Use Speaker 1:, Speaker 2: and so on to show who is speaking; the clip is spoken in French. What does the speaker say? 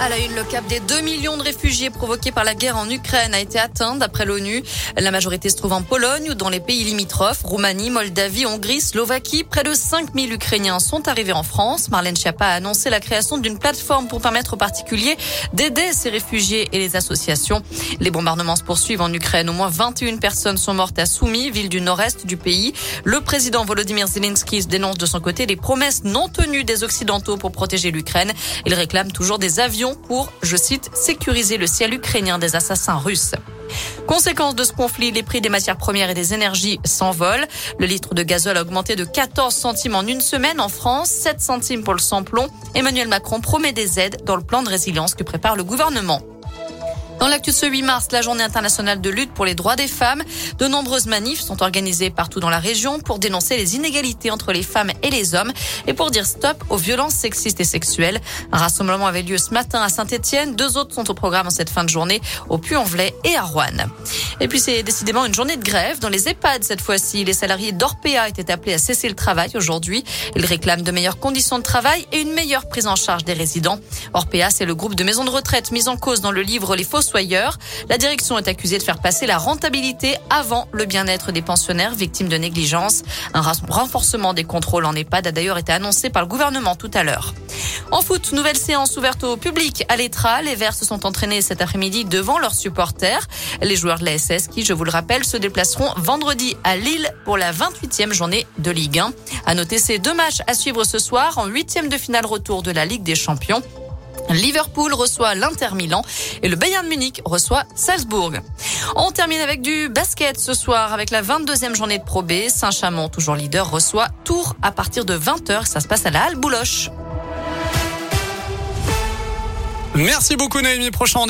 Speaker 1: À la une, le cap des 2 millions de réfugiés provoqués par la guerre en Ukraine a été atteint d'après l'ONU. La majorité se trouve en Pologne ou dans les pays limitrophes, Roumanie, Moldavie, Hongrie, Slovaquie. Près de 5000 Ukrainiens sont arrivés en France. Marlène Schiappa a annoncé la création d'une plateforme pour permettre aux particuliers d'aider ces réfugiés et les associations. Les bombardements se poursuivent en Ukraine. Au moins 21 personnes sont mortes à Soumy, ville du nord-est du pays. Le président Volodymyr Zelensky dénonce de son côté les promesses non tenues des Occidentaux pour protéger l'Ukraine. Il réclame toujours des avions pour, je cite, sécuriser le ciel ukrainien des assassins russes. Conséquence de ce conflit, les prix des matières premières et des énergies s'envolent. Le litre de gazole a augmenté de 14 centimes en une semaine en France, 7 centimes pour le samplon. Emmanuel Macron promet des aides dans le plan de résilience que prépare le gouvernement. Dans l'actu ce 8 mars, la journée internationale de lutte pour les droits des femmes, de nombreuses manifs sont organisées partout dans la région pour dénoncer les inégalités entre les femmes et les hommes et pour dire stop aux violences sexistes et sexuelles. Un rassemblement avait lieu ce matin à Saint-Etienne. Deux autres sont au programme en cette fin de journée au Puy-en-Velay et à Rouen. Et puis c'est décidément une journée de grève dans les EHPAD cette fois-ci. Les salariés d'Orpea étaient appelés à cesser le travail aujourd'hui. Ils réclament de meilleures conditions de travail et une meilleure prise en charge des résidents. Orpea, c'est le groupe de maisons de retraite mis en cause dans le livre Les Fossoyeurs. La direction est accusée de faire passer la rentabilité avant le bien-être des pensionnaires victimes de négligence. Un renforcement des contrôles en EHPAD a d'ailleurs été annoncé par le gouvernement tout à l'heure. En foot, nouvelle séance ouverte au public à l'Etra. Les Verts se sont entraînés cet après-midi devant leurs supporters. Les joueurs de la SS qui, je vous le rappelle, se déplaceront vendredi à Lille pour la 28e journée de Ligue 1. À noter ces deux matchs à suivre ce soir en huitième de finale retour de la Ligue des Champions. Liverpool reçoit l'Inter Milan et le Bayern Munich reçoit Salzbourg. On termine avec du basket ce soir avec la 22e journée de Pro B. Saint-Chamond, toujours leader, reçoit Tours à partir de 20h. Ça se passe à la Halle Bouloche.
Speaker 2: Merci beaucoup Naomi. Prochain